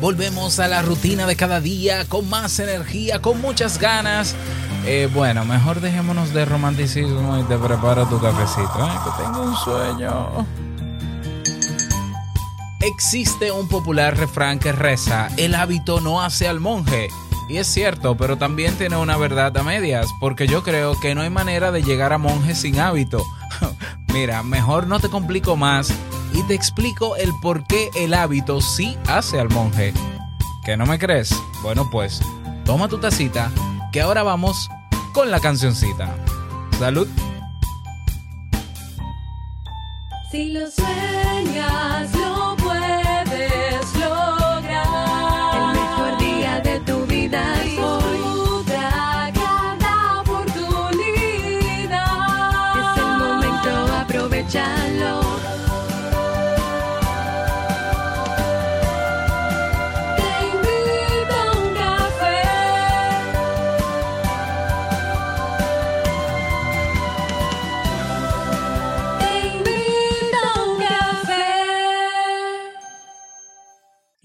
Volvemos a la rutina de cada día con más energía, con muchas ganas. Eh, bueno, mejor dejémonos de romanticismo y te prepara tu cafecito, ¿eh? que tengo un sueño. Existe un popular refrán que reza, el hábito no hace al monje. Y es cierto, pero también tiene una verdad a medias, porque yo creo que no hay manera de llegar a monje sin hábito. Mira, mejor no te complico más y te explico el por qué el hábito sí hace al monje. ¿Que no me crees? Bueno, pues toma tu tacita, que ahora vamos con la cancioncita. Salud. Si lo sueñas, lo puedes lograr. El mejor día de tu vida es hoy. Disfruta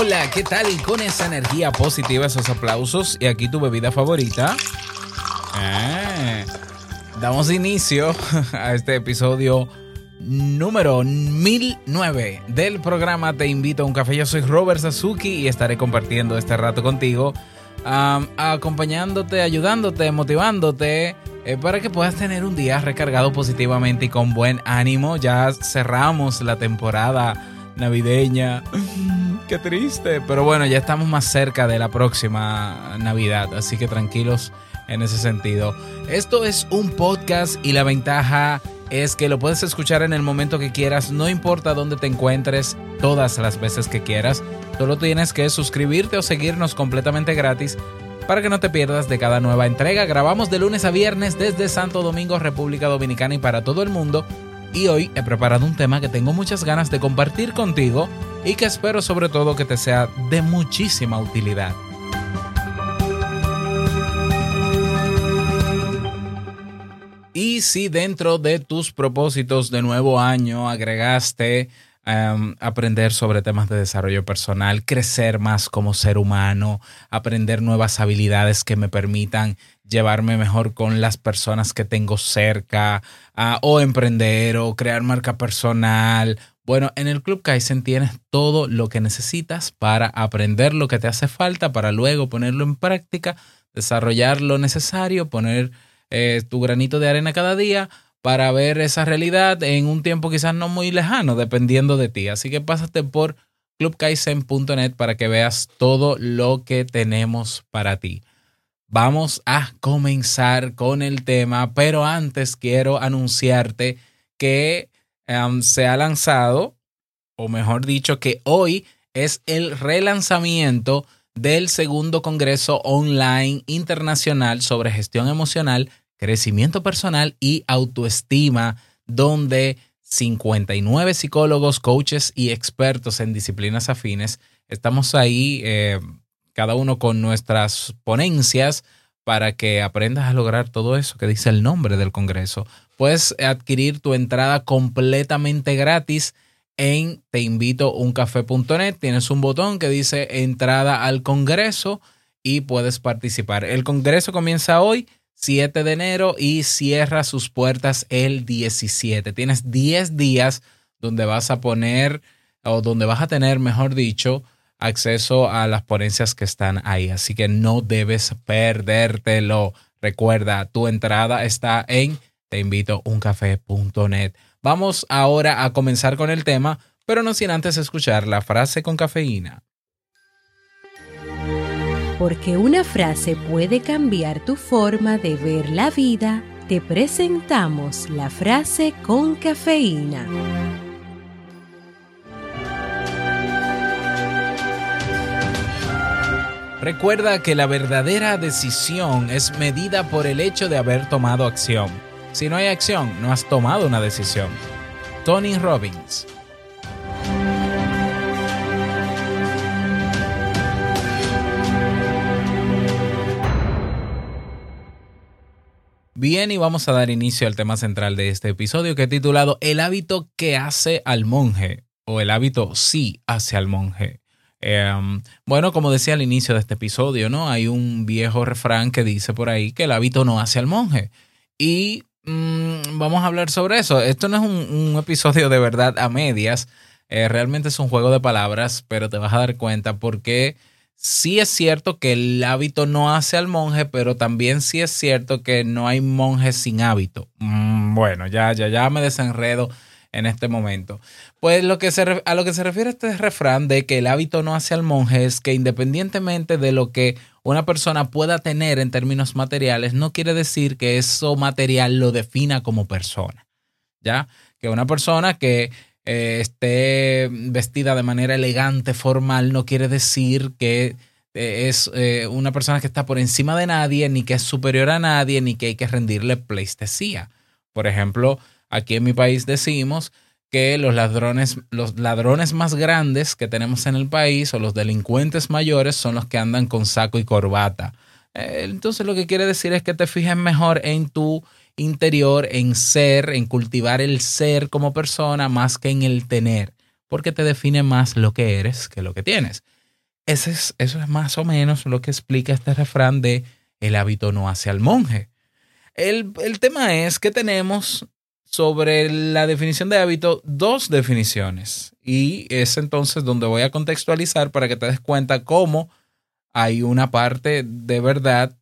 Hola, ¿qué tal? Con esa energía positiva, esos aplausos y aquí tu bebida favorita. Ah, damos inicio a este episodio número 1009 del programa Te invito a un café. Yo soy Robert Sasuki y estaré compartiendo este rato contigo, acompañándote, ayudándote, motivándote. eh, para que puedas tener un día recargado positivamente y con buen ánimo. Ya cerramos la temporada navideña. Qué triste. Pero bueno, ya estamos más cerca de la próxima Navidad, así que tranquilos en ese sentido. Esto es un podcast y la ventaja es que lo puedes escuchar en el momento que quieras, no importa dónde te encuentres, todas las veces que quieras. Solo tienes que suscribirte o seguirnos completamente gratis para que no te pierdas de cada nueva entrega. Grabamos de lunes a viernes desde Santo Domingo, República Dominicana y para todo el mundo. Y hoy he preparado un tema que tengo muchas ganas de compartir contigo y que espero sobre todo que te sea de muchísima utilidad. Y si dentro de tus propósitos de nuevo año agregaste em, aprender sobre temas de desarrollo personal, crecer más como ser humano, aprender nuevas habilidades que me permitan llevarme mejor con las personas que tengo cerca, ah, o emprender o crear marca personal. Bueno, en el Club Kaizen tienes todo lo que necesitas para aprender lo que te hace falta, para luego ponerlo en práctica, desarrollar lo necesario, poner eh, tu granito de arena cada día para ver esa realidad en un tiempo quizás no muy lejano, dependiendo de ti. Así que pásate por clubkaizen.net para que veas todo lo que tenemos para ti. Vamos a comenzar con el tema, pero antes quiero anunciarte que em, se ha lanzado, o mejor dicho, que hoy es el relanzamiento del segundo Congreso Online Internacional sobre Gestión Emocional, Crecimiento Personal y Autoestima, donde 59 psicólogos, coaches y expertos en disciplinas afines estamos ahí, eh, cada uno con nuestras ponencias para que aprendas a lograr todo eso que dice el nombre del Congreso. Puedes adquirir tu entrada completamente gratis en teinvitouncafé.net. Tienes un botón que dice entrada al Congreso y puedes participar. El Congreso comienza hoy, 7 de enero, y cierra sus puertas el 17. Tienes 10 días donde vas a poner, o donde vas a tener, mejor dicho, acceso a las ponencias que están ahí. Así que no debes perdértelo. Recuerda, tu entrada está en teinvitouncafé.net. Vamos ahora a comenzar con el tema, pero no sin antes escuchar la frase con cafeína. Porque una frase puede cambiar tu forma de ver la vida, te presentamos la frase con cafeína. Recuerda que la verdadera decisión es medida por el hecho de haber tomado acción. Si no hay acción, no has tomado una decisión. Tony Robbins. Bien, y vamos a dar inicio al tema central de este episodio que he titulado El hábito que hace al monje o el hábito sí hace al monje. Eh, bueno, como decía al inicio de este episodio, ¿no? Hay un viejo refrán que dice por ahí que el hábito no hace al monje. Y mm, vamos a hablar sobre eso. Esto no es un, un episodio de verdad a medias. Eh, realmente es un juego de palabras, pero te vas a dar cuenta porque sí es cierto que el hábito no hace al monje, pero también sí es cierto que no hay monjes sin hábito. Mm, bueno, ya, ya, ya me desenredo en este momento. Pues lo que se, a lo que se refiere este refrán de que el hábito no hace al monje es que independientemente de lo que una persona pueda tener en términos materiales, no quiere decir que eso material lo defina como persona. ¿Ya? Que una persona que eh, esté vestida de manera elegante, formal, no quiere decir que eh, es eh, una persona que está por encima de nadie, ni que es superior a nadie, ni que hay que rendirle pleistesía. Por ejemplo, aquí en mi país decimos que los ladrones, los ladrones más grandes que tenemos en el país o los delincuentes mayores son los que andan con saco y corbata. Eh, Entonces lo que quiere decir es que te fijes mejor en tu interior, en ser, en cultivar el ser como persona más que en el tener, porque te define más lo que eres que lo que tienes. Es, eso es más o menos lo que explica este refrán de el hábito no hace al monje. El, el tema es que tenemos sobre la definición de hábito dos definiciones y es entonces donde voy a contextualizar para que te des cuenta cómo hay una parte de verdad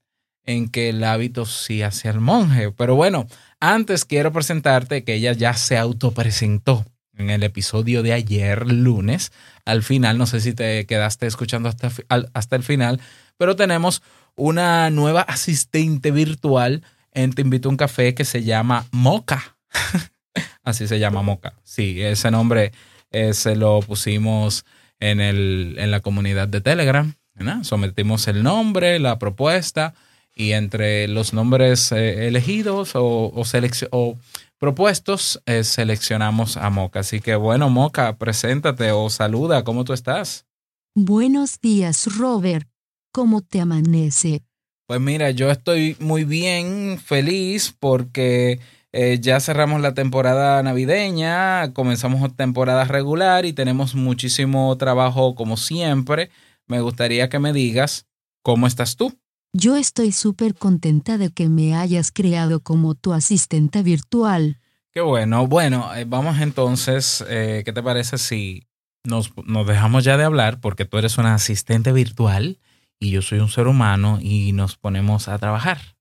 en que el hábito sí hace al monje. Pero bueno, antes quiero presentarte que ella ya se autopresentó en el episodio de ayer, lunes. Al final, no sé si te quedaste escuchando hasta, hasta el final, pero tenemos una nueva asistente virtual en Te Invito a un Café que se llama Moca. Así se llama Moca. Sí, ese nombre eh, se lo pusimos en, el, en la comunidad de Telegram. ¿verdad? Sometimos el nombre, la propuesta y entre los nombres eh, elegidos o, o, seleccio- o propuestos eh, seleccionamos a Moca. Así que bueno, Moca, preséntate o saluda, ¿cómo tú estás? Buenos días, Robert. ¿Cómo te amanece? Pues mira, yo estoy muy bien, feliz porque eh, ya cerramos la temporada navideña, comenzamos temporada regular y tenemos muchísimo trabajo como siempre. Me gustaría que me digas cómo estás tú. Yo estoy súper contenta de que me hayas creado como tu asistente virtual. Qué bueno. Bueno, eh, vamos entonces, eh, ¿qué te parece si nos, nos dejamos ya de hablar porque tú eres una asistente virtual y yo soy un ser humano y nos ponemos a trabajar?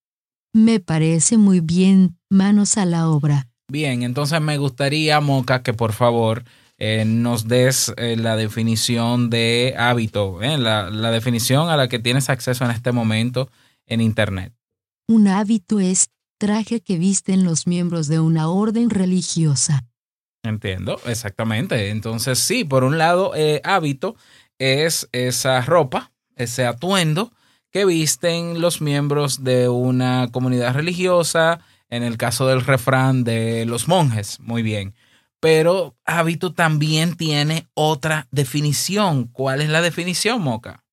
Me parece muy bien. Manos a la obra. Bien, entonces me gustaría, Moca, que por favor eh, nos des eh, la definición de hábito, eh, la, la definición a la que tienes acceso en este momento en Internet. Un hábito es traje que visten los miembros de una orden religiosa. Entiendo, exactamente. Entonces, sí, por un lado, hábito es esa ropa, ese atuendo que visten los miembros de una comunidad religiosa, en el caso del refrán de los monjes, muy bien. Pero hábito también tiene otra definición. ¿Cuál es la definición, Moca?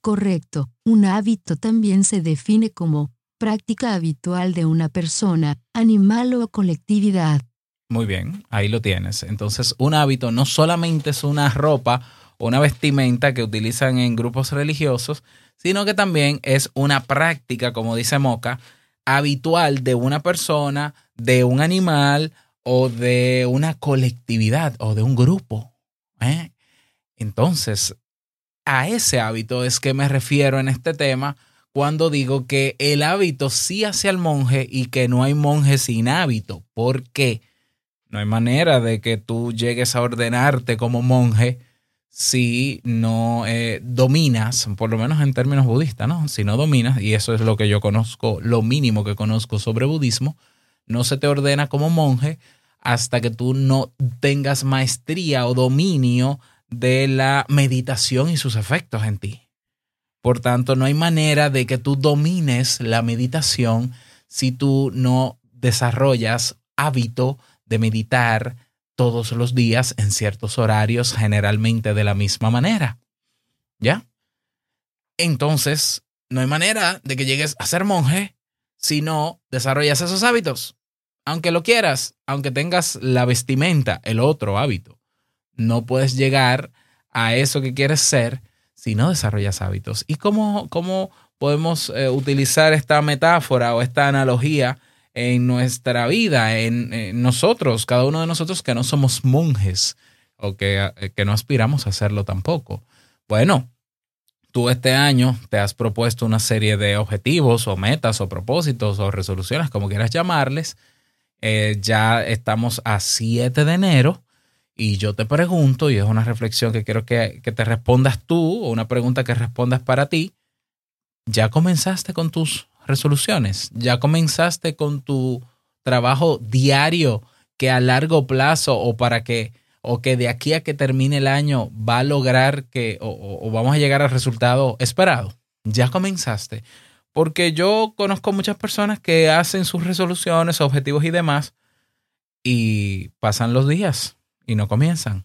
Correcto. Un hábito también se define como práctica habitual de una persona, animal o colectividad. Muy bien, ahí lo tienes. Entonces, un hábito no solamente es una ropa o una vestimenta que utilizan en grupos religiosos, sino que también es una práctica, como dice Moca, habitual de una persona, de un animal o de una colectividad o de un grupo. ¿eh? Entonces, a ese hábito es que me refiero en este tema cuando digo que el hábito sí hace al monje y que no hay monje sin hábito. ¿Por qué? No hay manera de que tú llegues a ordenarte como monje si no eh, dominas, por lo menos en términos budistas, ¿no? Si no dominas, y eso es lo que yo conozco, lo mínimo que conozco sobre budismo, no se te ordena como monje hasta que tú no tengas maestría o dominio de la meditación y sus efectos en ti. Por tanto, no hay manera de que tú domines la meditación si tú no desarrollas hábito de meditar todos los días en ciertos horarios, generalmente de la misma manera. ¿Ya? Entonces, no hay manera de que llegues a ser monje si no desarrollas esos hábitos. Aunque lo quieras, aunque tengas la vestimenta, el otro hábito, no puedes llegar a eso que quieres ser si no desarrollas hábitos. ¿Y cómo, cómo podemos eh, utilizar esta metáfora o esta analogía en nuestra vida, en, nosotros, cada uno de nosotros que no somos monjes o que, eh, que no aspiramos a hacerlo tampoco? Bueno, tú este año te has propuesto una serie de objetivos o metas o propósitos o resoluciones, como quieras llamarles. Eh, ya estamos a 7 de enero y yo te pregunto, y es una reflexión que quiero que, que te respondas tú o una pregunta que respondas para ti. ¿Ya comenzaste con tus resoluciones? ¿Ya comenzaste con tu trabajo diario que a largo plazo o para que o que de aquí a que termine el año va a lograr que o, o- vamos a llegar al resultado esperado. Ya comenzaste. Porque yo conozco muchas personas que hacen sus resoluciones, objetivos y demás y pasan los días y no comienzan.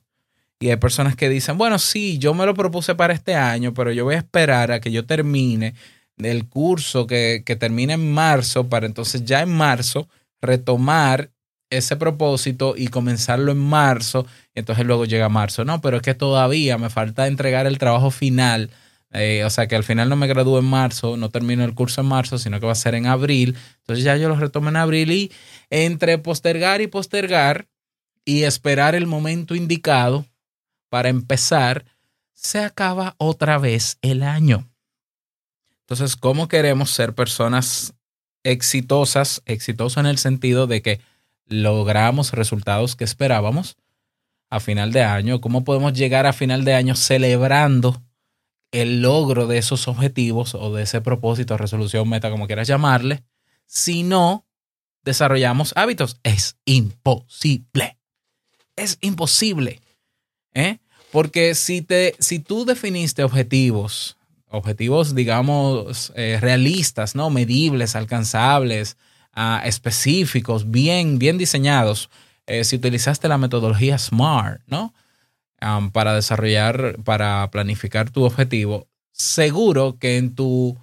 Y hay personas que dicen, bueno, sí, yo me lo propuse para este año, pero yo voy a esperar a que yo termine el curso que, que termine en marzo para entonces ya en marzo retomar ese propósito y comenzarlo en marzo. Y entonces luego llega marzo. No, pero es que todavía me falta entregar el trabajo final. eh, o sea, que al final no me gradúo en marzo, no termino el curso en marzo, sino que va a ser en abril. Entonces ya yo lo retomo en abril y entre postergar y postergar y esperar el momento indicado para empezar, se acaba otra vez el año. Entonces, ¿cómo queremos ser personas exitosas? Exitosos en el sentido de que logramos resultados que esperábamos a final de año. ¿Cómo podemos llegar a final de año celebrando el logro de esos objetivos o de ese propósito, resolución, meta, como quieras llamarle, si no desarrollamos hábitos? Es imposible. Es imposible. ¿eh? Porque si, te, si tú definiste objetivos, objetivos, digamos, eh, realistas, ¿no? Medibles, alcanzables, ah, específicos, bien, bien diseñados, eh, si utilizaste la metodología SMART, ¿no? Para desarrollar, para planificar tu objetivo, seguro que en tu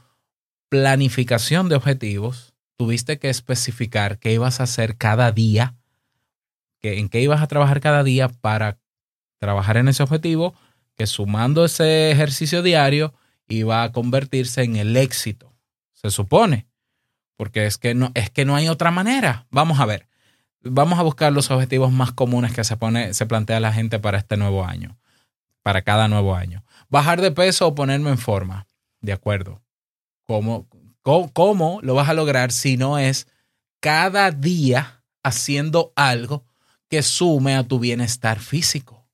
planificación de objetivos tuviste que especificar qué ibas a hacer cada día, que, en qué ibas a trabajar cada día para trabajar en ese objetivo, que sumando ese ejercicio diario iba a convertirse en el éxito. Se supone. Porque es que no, es que no hay otra manera. Vamos a ver. Vamos a buscar los objetivos más comunes que se pone, se plantea la gente para este nuevo año. Para cada nuevo año. Bajar de peso o ponerme en forma. De acuerdo. ¿Cómo, cómo, cómo lo vas a lograr si no es cada día haciendo algo que sume a tu bienestar físico?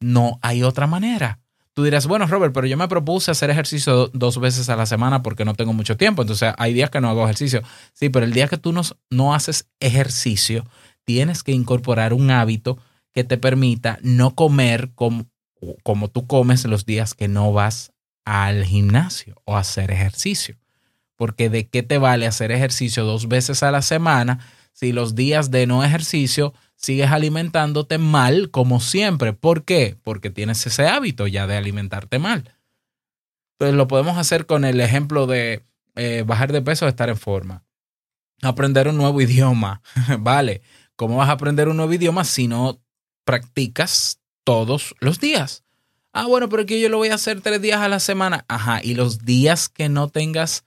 No hay otra manera. Tú dirás, bueno, Robert, pero yo me propuse hacer ejercicio do- dos veces a la semana porque no tengo mucho tiempo. Entonces, hay días que no hago ejercicio. Sí, pero el día que tú no, no haces ejercicio, tienes que incorporar un hábito que te permita no comer como, como tú comes los días que no vas al gimnasio o hacer ejercicio. Porque de qué te vale hacer ejercicio dos veces a la semana si los días de no ejercicio sigues alimentándote mal como siempre. ¿Por qué? Porque tienes ese hábito ya de alimentarte mal. Entonces lo podemos hacer con el ejemplo de eh, bajar de peso estar en forma. Aprender un nuevo idioma. vale. ¿Cómo vas a aprender un nuevo idioma si no practicas todos los días? Ah, bueno, pero que yo lo voy a hacer tres días a la semana. Ajá, y los días que no tengas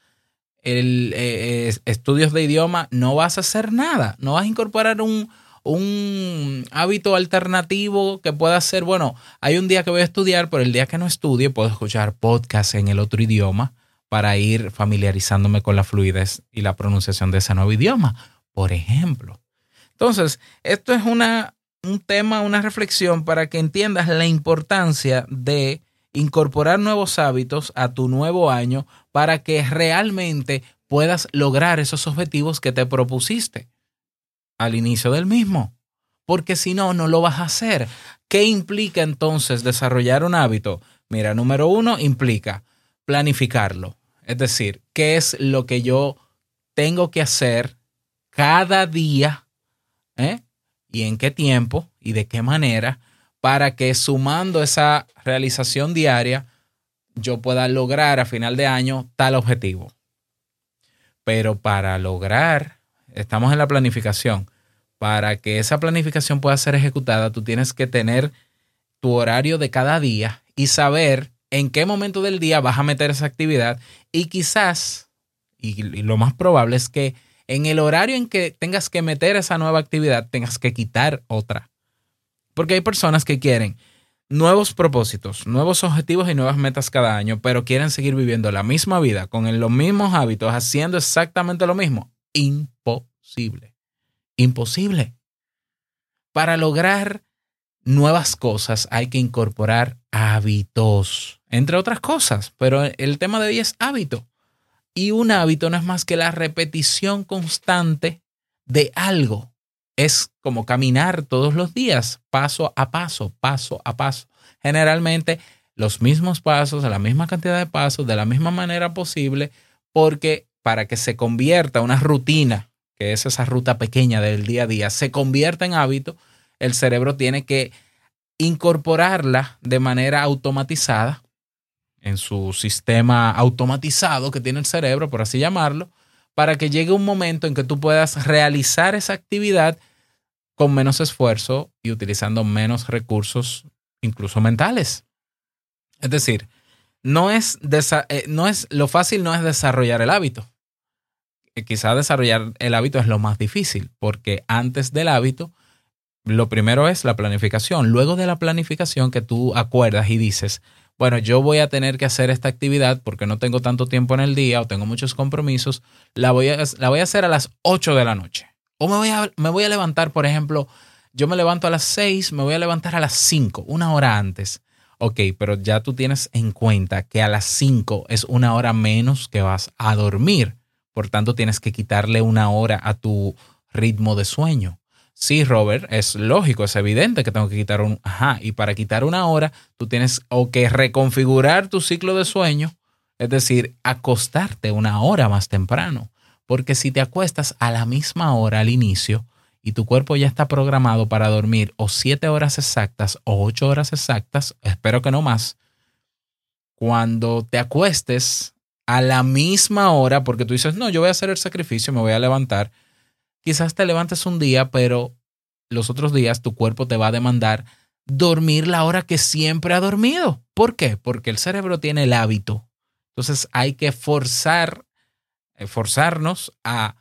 el, eh, estudios de idioma, no vas a hacer nada. No vas a incorporar un, un hábito alternativo que pueda ser, bueno, hay un día que voy a estudiar, pero el día que no estudie puedo escuchar podcast en el otro idioma para ir familiarizándome con la fluidez y la pronunciación de ese nuevo idioma, por ejemplo. Entonces, esto es una, un tema, una reflexión para que entiendas la importancia de incorporar nuevos hábitos a tu nuevo año para que realmente puedas lograr esos objetivos que te propusiste al inicio del mismo. Porque si no, no lo vas a hacer. ¿Qué implica entonces desarrollar un hábito? Mira, número uno, implica planificarlo. Es decir, qué es lo que yo tengo que hacer cada día ¿eh? y en qué tiempo y de qué manera para que sumando esa realización diaria yo pueda lograr a final de año tal objetivo. Pero para lograr, estamos en la planificación, para que esa planificación pueda ser ejecutada, tú tienes que tener tu horario de cada día y saber en qué momento del día vas a meter esa actividad y quizás, y, lo más probable es que en el horario en que tengas que meter esa nueva actividad, tengas que quitar otra. Porque hay personas que quieren nuevos propósitos, nuevos objetivos y nuevas metas cada año, pero quieren seguir viviendo la misma vida, con los mismos hábitos, haciendo exactamente lo mismo. Imposible. Imposible. Para lograr nuevas cosas hay que incorporar hábitos, entre otras cosas, pero el tema de hoy es hábito. Y un hábito no es más que la repetición constante de algo. Es como caminar todos los días, paso a paso, paso a paso. Generalmente los mismos pasos, la misma cantidad de pasos, de la misma manera posible, porque para que se convierta una rutina, que es esa ruta pequeña del día a día, se convierta en hábito, el cerebro tiene que incorporarla de manera automatizada en su sistema automatizado que tiene el cerebro, por así llamarlo, para que llegue un momento en que tú puedas realizar esa actividad con menos esfuerzo y utilizando menos recursos, incluso mentales. Es decir, no es, eh, no es lo fácil no es desarrollar el hábito. Eh, quizá desarrollar el hábito es lo más difícil, porque antes del hábito, lo primero es la planificación. Luego de la planificación que tú acuerdas y dices, bueno, yo voy a tener que hacer esta actividad porque no tengo tanto tiempo en el día o tengo muchos compromisos, la voy a, la voy a hacer a las 8 de la noche. O me voy, a, me voy a levantar, por ejemplo, yo me levanto a las 6, me voy a levantar a las 5, una hora antes. Ok, pero ya tú tienes en cuenta que a las 5 es una hora menos que vas a dormir. Por tanto, tienes que quitarle una hora a tu ritmo de sueño. Sí, Robert, es lógico, es evidente que tengo que quitar un... Ajá, y para quitar una hora, tú tienes o que reconfigurar tu ciclo de sueño, es decir, acostarte una hora más temprano. Porque si te acuestas a la misma hora al inicio y tu cuerpo ya está programado para dormir o siete horas exactas o ocho horas exactas, espero que no más, cuando te acuestes a la misma hora, porque tú dices, no, yo voy a hacer el sacrificio, me voy a levantar, quizás te levantes un día, pero los otros días tu cuerpo te va a demandar dormir la hora que siempre ha dormido. ¿Por qué? Porque el cerebro tiene el hábito. Entonces hay que forzar, eh, forzarnos a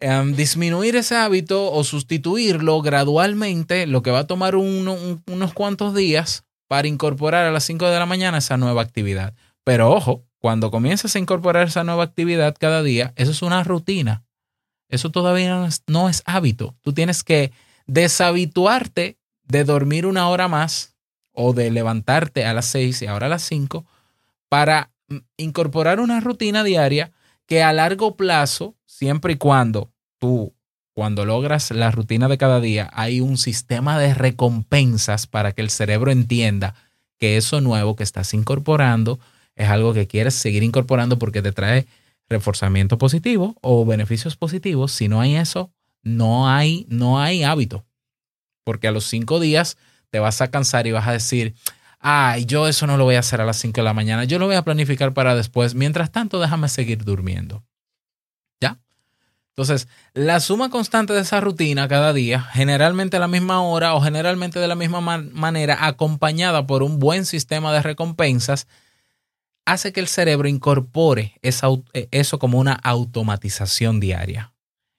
um, disminuir ese hábito o sustituirlo gradualmente, lo que va a tomar uno, un, unos cuantos días para incorporar a las 5 de la mañana esa nueva actividad. Pero ojo, cuando comiences a incorporar esa nueva actividad cada día, eso es una rutina. Eso todavía no es, no es hábito. Tú tienes que deshabituarte de dormir una hora más o de levantarte a las seis y ahora a las cinco para mm, incorporar una rutina diaria que a largo plazo, siempre y cuando tú, cuando logras la rutina de cada día, hay un sistema de recompensas para que el cerebro entienda que eso nuevo que estás incorporando es algo que quieres seguir incorporando porque te trae reforzamiento positivo o beneficios positivos. Si no hay eso, no hay, no hay hábito. Porque a los cinco días te vas a cansar y vas a decir, ay, yo eso no lo voy a hacer a las cinco de la mañana, yo lo voy a planificar para después. Mientras tanto, déjame seguir durmiendo. ¿Ya? Entonces, la suma constante de esa rutina cada día, generalmente a la misma hora o generalmente de la misma manera, acompañada por un buen sistema de recompensas, hace que el cerebro incorpore eh, eso como una automatización diaria.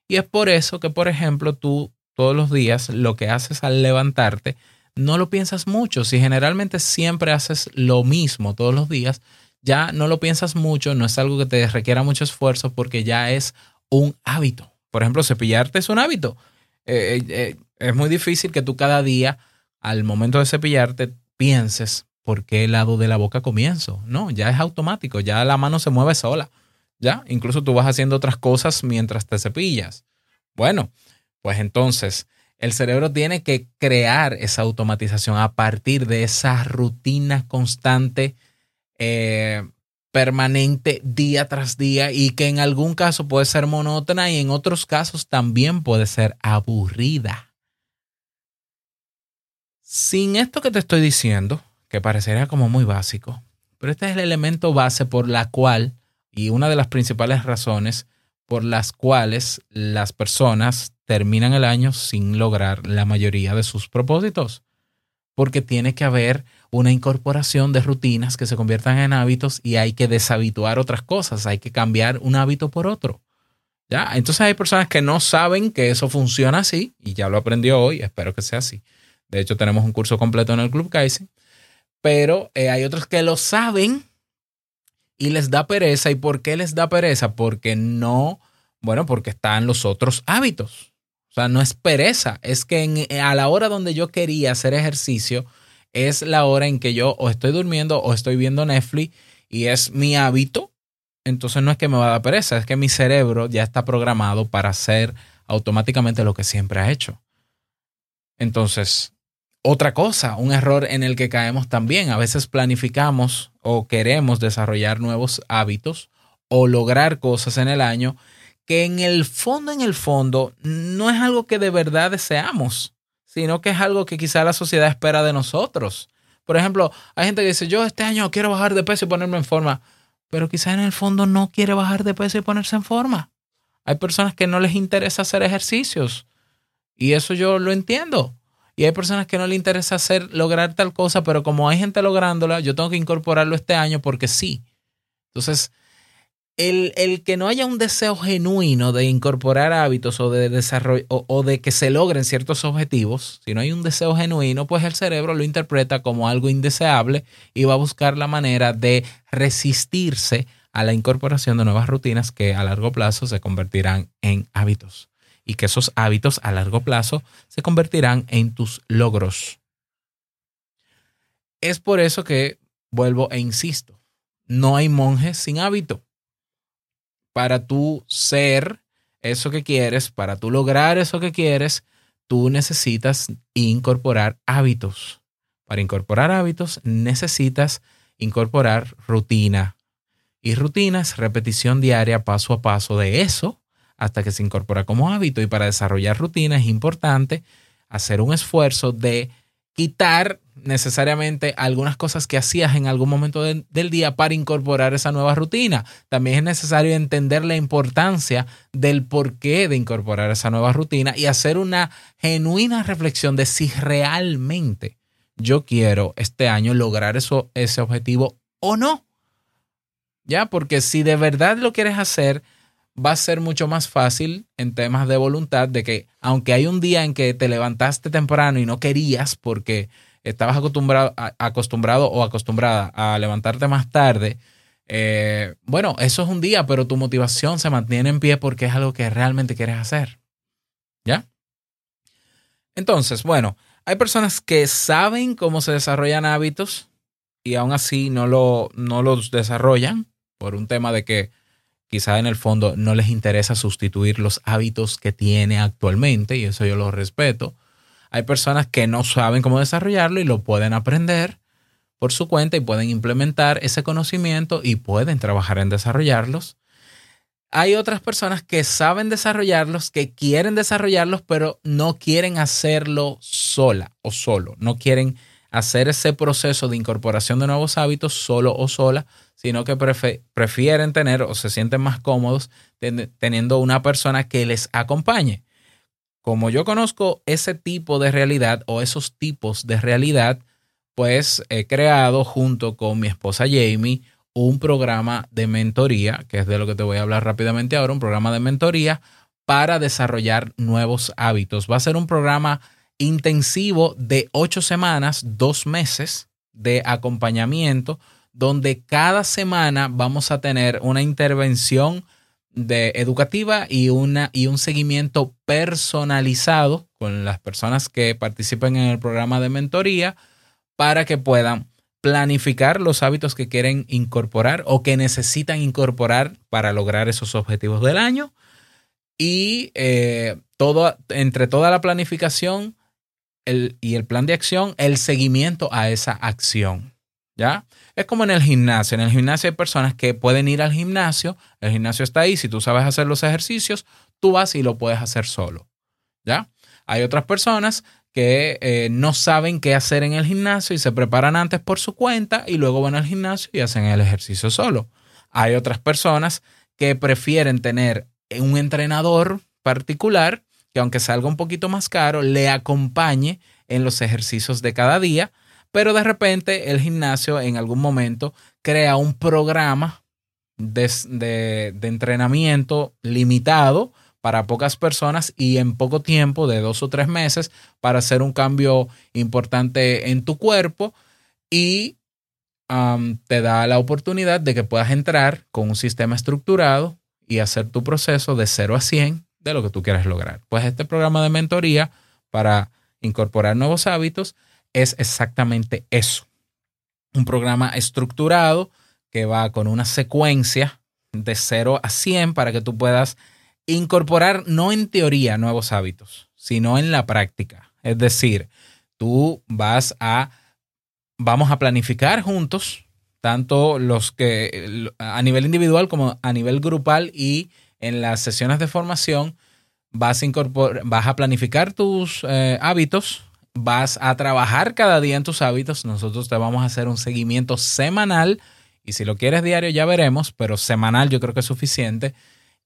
Y es por eso que, por ejemplo, tú todos los días lo que haces al levantarte, no lo piensas mucho. Si generalmente siempre haces lo mismo todos los días, ya no lo piensas mucho, no es algo que te requiera mucho esfuerzo porque ya es un hábito. Por ejemplo, cepillarte es un hábito. Eh, eh, es muy difícil que tú cada día, al momento de cepillarte, pienses, ¿por qué lado de la boca comienzo? No, ya es automático, ya la mano se mueve sola. Ya, incluso tú vas haciendo otras cosas mientras te cepillas. Bueno, pues entonces el cerebro tiene que crear esa automatización a partir de esa rutina constante, eh, permanente día tras día y que en algún caso puede ser monótona y en otros casos también puede ser aburrida. Sin esto que te estoy diciendo, que parecería como muy básico, pero este es el elemento base por la cual, y una de las principales razones por las cuales las personas terminan el año sin lograr la mayoría de sus propósitos. Porque tiene que haber una incorporación de rutinas que se conviertan en hábitos y hay que deshabituar otras cosas, hay que cambiar un hábito por otro. ¿Ya? Entonces hay personas que no saben que eso funciona así y ya lo aprendió hoy, espero que sea así. De hecho, tenemos un curso completo en el Club Kaizen, pero eh, hay otros que lo saben y les da pereza. ¿Y por qué les da pereza? Porque no, bueno, porque están los otros hábitos. O sea, no es pereza, es que en- a la hora donde yo quería hacer ejercicio es la hora en que yo o estoy durmiendo o estoy viendo Netflix y es mi hábito. Entonces no es que me va a dar pereza, es que mi cerebro ya está programado para hacer automáticamente lo que siempre ha hecho. Entonces, otra cosa, un error en el que caemos también. A veces planificamos o queremos desarrollar nuevos hábitos o lograr cosas en el año que en el fondo, en el fondo, no es algo que de verdad deseamos, sino que es algo que quizá la sociedad espera de nosotros. Por ejemplo, hay gente que dice, yo este año quiero bajar de peso y ponerme en forma, pero quizá en el fondo no quiere bajar de peso y ponerse en forma. Hay personas que no les interesa hacer ejercicios y eso yo lo entiendo. Y hay personas que no les interesa hacer, lograr tal cosa, pero como hay gente lográndola, yo tengo que incorporarlo este año porque sí. Entonces, el, el que no haya un deseo genuino de incorporar hábitos o de desarrollo o, o de que se logren ciertos objetivos, si no hay un deseo genuino, pues el cerebro lo interpreta como algo indeseable y va a buscar la manera de resistirse a la incorporación de nuevas rutinas que a largo plazo se convertirán en hábitos y que esos hábitos a largo plazo se convertirán en tus logros. Es por eso que vuelvo e insisto, no hay monjes sin hábito. Para tú ser eso que quieres, para tú lograr eso que quieres, tú necesitas incorporar hábitos. Para incorporar hábitos necesitas incorporar rutina. Y rutina es repetición diaria paso a paso de eso hasta que se incorpora como hábito. Y para desarrollar rutina es importante hacer un esfuerzo de quitar necesariamente algunas cosas que hacías en algún momento de- del día para incorporar esa nueva rutina. También es necesario entender la importancia del porqué de incorporar esa nueva rutina y hacer una genuina reflexión de si realmente yo quiero este año lograr eso, ese objetivo o no. Ya, porque si de verdad lo quieres hacer, va a ser mucho más fácil en temas de voluntad de que aunque hay un día en que te levantaste temprano y no querías porque estabas acostumbrado, acostumbrado o acostumbrada a levantarte más tarde, eh, bueno, eso es un día, pero tu motivación se mantiene en pie porque es algo que realmente quieres hacer. ¿Ya? Entonces, bueno, hay personas que saben cómo se desarrollan hábitos y aún así no, lo, no los desarrollan por un tema de que quizá en el fondo no les interesa sustituir los hábitos que tiene actualmente y eso yo lo respeto. Hay personas que no saben cómo desarrollarlo y lo pueden aprender por su cuenta y pueden implementar ese conocimiento y pueden trabajar en desarrollarlos. Hay otras personas que saben desarrollarlos, que quieren desarrollarlos, pero no quieren hacerlo sola o solo. No quieren hacer ese proceso de incorporación de nuevos hábitos solo o sola, sino que prefieren tener o se sienten más cómodos ten- teniendo una persona que les acompañe. Como yo conozco ese tipo de realidad o esos tipos de realidad, pues he creado junto con mi esposa Jamie un programa de mentoría, que es de lo que te voy a hablar rápidamente ahora, un programa de mentoría para desarrollar nuevos hábitos. Va a ser un programa intensivo de ocho semanas, dos meses de acompañamiento, donde cada semana vamos a tener una intervención de educativa y, una, y un seguimiento personalizado con las personas que participen en el programa de mentoría para que puedan planificar los hábitos que quieren incorporar o que necesitan incorporar para lograr esos objetivos del año. Y eh, todo, entre toda la planificación el, y el plan de acción, el seguimiento a esa acción. Es como en el gimnasio. En el gimnasio hay personas que pueden ir al gimnasio, el gimnasio está ahí, si tú sabes hacer los ejercicios, tú vas y lo puedes hacer solo. ¿Ya? Hay otras personas que eh, no saben qué hacer en el gimnasio y se preparan antes por su cuenta y luego van al gimnasio y hacen el ejercicio solo. Hay otras personas que prefieren tener un entrenador particular que aunque salga un poquito más caro, le acompañe en los ejercicios de cada día, pero de repente el gimnasio en algún momento crea un programa de, de- entrenamiento limitado para pocas personas y en poco tiempo, de dos o tres meses, para hacer un cambio importante en tu cuerpo y um, te da la oportunidad de que puedas entrar con un sistema estructurado y hacer tu proceso de 0 a 100 de lo que tú quieras lograr. Pues este programa de mentoría para incorporar nuevos hábitos es exactamente eso. Un programa estructurado que va con una secuencia de 0 a 100 para que tú puedas incorporar no en teoría nuevos hábitos, sino en la práctica. Es decir, tú vas a, vamos a planificar juntos, tanto los que a nivel individual como a nivel grupal y en las sesiones de formación vas a, incorpor- vas a planificar tus eh, hábitos, vas a trabajar cada día en tus hábitos. Nosotros te vamos a hacer un seguimiento semanal y si lo quieres diario ya veremos, pero semanal yo creo que es suficiente.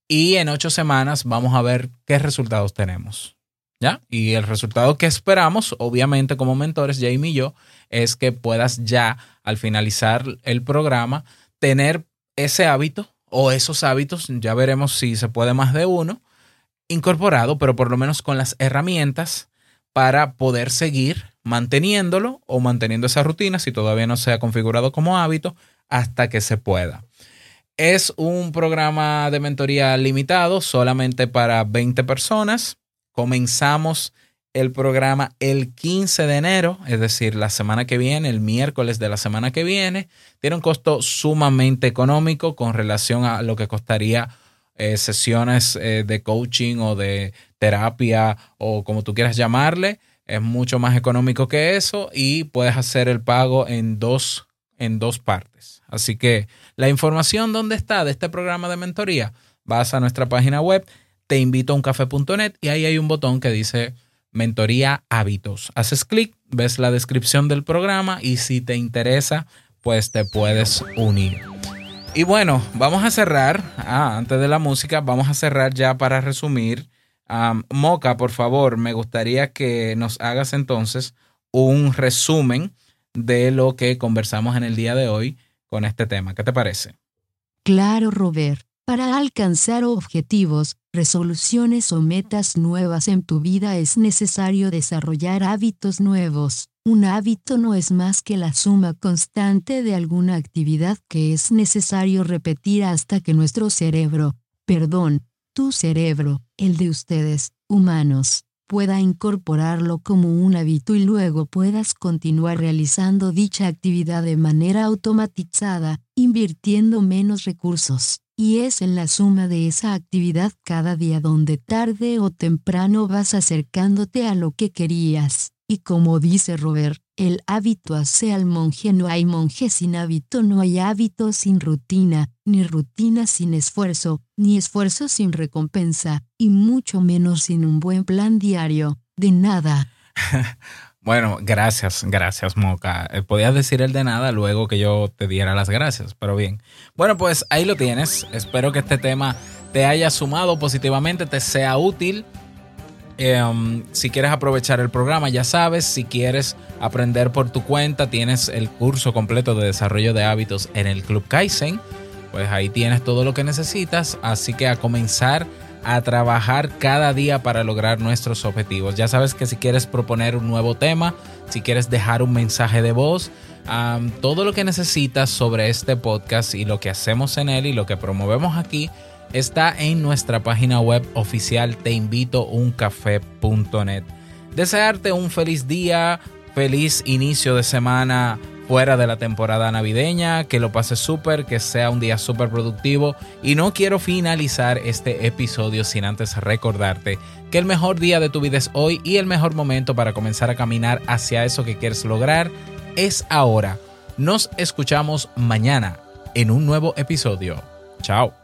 Y en ocho semanas vamos a ver qué resultados tenemos. ¿Ya? Y el resultado que esperamos, obviamente como mentores, Jamie y yo, es que puedas ya al finalizar el programa tener ese hábito o esos hábitos, ya veremos si se puede más de uno, incorporado, pero por lo menos con las herramientas para poder seguir manteniéndolo o manteniendo esa rutina si todavía no se ha configurado como hábito hasta que se pueda. Es un programa de mentoría limitado solamente para 20 personas. Comenzamos el programa el 15 de enero, es decir, la semana que viene, el miércoles de la semana que viene. Tiene un costo sumamente económico con relación a lo que costaría eh, sesiones eh, de coaching o de terapia o como tú quieras llamarle. Es mucho más económico que eso y puedes hacer el pago en dos, en dos partes. Así que la información dónde está de este programa de mentoría, vas a nuestra página web, te invito a uncafe.net y ahí hay un botón que dice mentoría hábitos. Haces clic, ves la descripción del programa y si te interesa, pues te puedes unir. Y bueno, vamos a cerrar. Ah, antes de la música, vamos a cerrar ya para resumir. Moca, por favor, me gustaría que nos hagas entonces un resumen de lo que conversamos en el día de hoy con este tema. ¿Qué te parece? Claro, Robert. Para alcanzar objetivos, resoluciones o metas nuevas en tu vida es necesario desarrollar hábitos nuevos. Un hábito no es más que la suma constante de alguna actividad que es necesario repetir hasta que nuestro cerebro, perdón, tu cerebro, el de ustedes, humanos, pueda incorporarlo como un hábito y luego puedas continuar realizando dicha actividad de manera automatizada, invirtiendo menos recursos. Y es en la suma de esa actividad cada día donde tarde o temprano vas acercándote a lo que querías. Y como dice Robert, el hábito hace al monje, no hay monje sin hábito, no hay hábito sin rutina, ni rutina sin esfuerzo, ni esfuerzo sin recompensa, y mucho menos sin un buen plan diario. De nada. Bueno, gracias, gracias, Moca. Eh, Podías decir el de nada luego que yo te diera las gracias, pero bien. Bueno, pues ahí lo tienes. Espero que este tema te haya sumado positivamente, te sea útil. Um, si quieres aprovechar el programa, ya sabes, si quieres aprender por tu cuenta, tienes el curso completo de desarrollo de hábitos en el Club Kaizen. Pues ahí tienes todo lo que necesitas, así que a comenzar a trabajar cada día para lograr nuestros objetivos. Ya sabes que si quieres proponer un nuevo tema, si quieres dejar un mensaje de voz, todo lo que necesitas sobre este podcast y lo que hacemos en él y lo que promovemos aquí está en nuestra página web oficial teinvitouncafé.net. Desearte un feliz día, feliz inicio de semana fuera de la temporada navideña, que lo pases súper, que sea un día súper productivo y no quiero finalizar este episodio sin antes recordarte que el mejor día de tu vida es hoy y el mejor momento para comenzar a caminar hacia eso que quieres lograr es ahora. Nos escuchamos mañana en un nuevo episodio. Chao.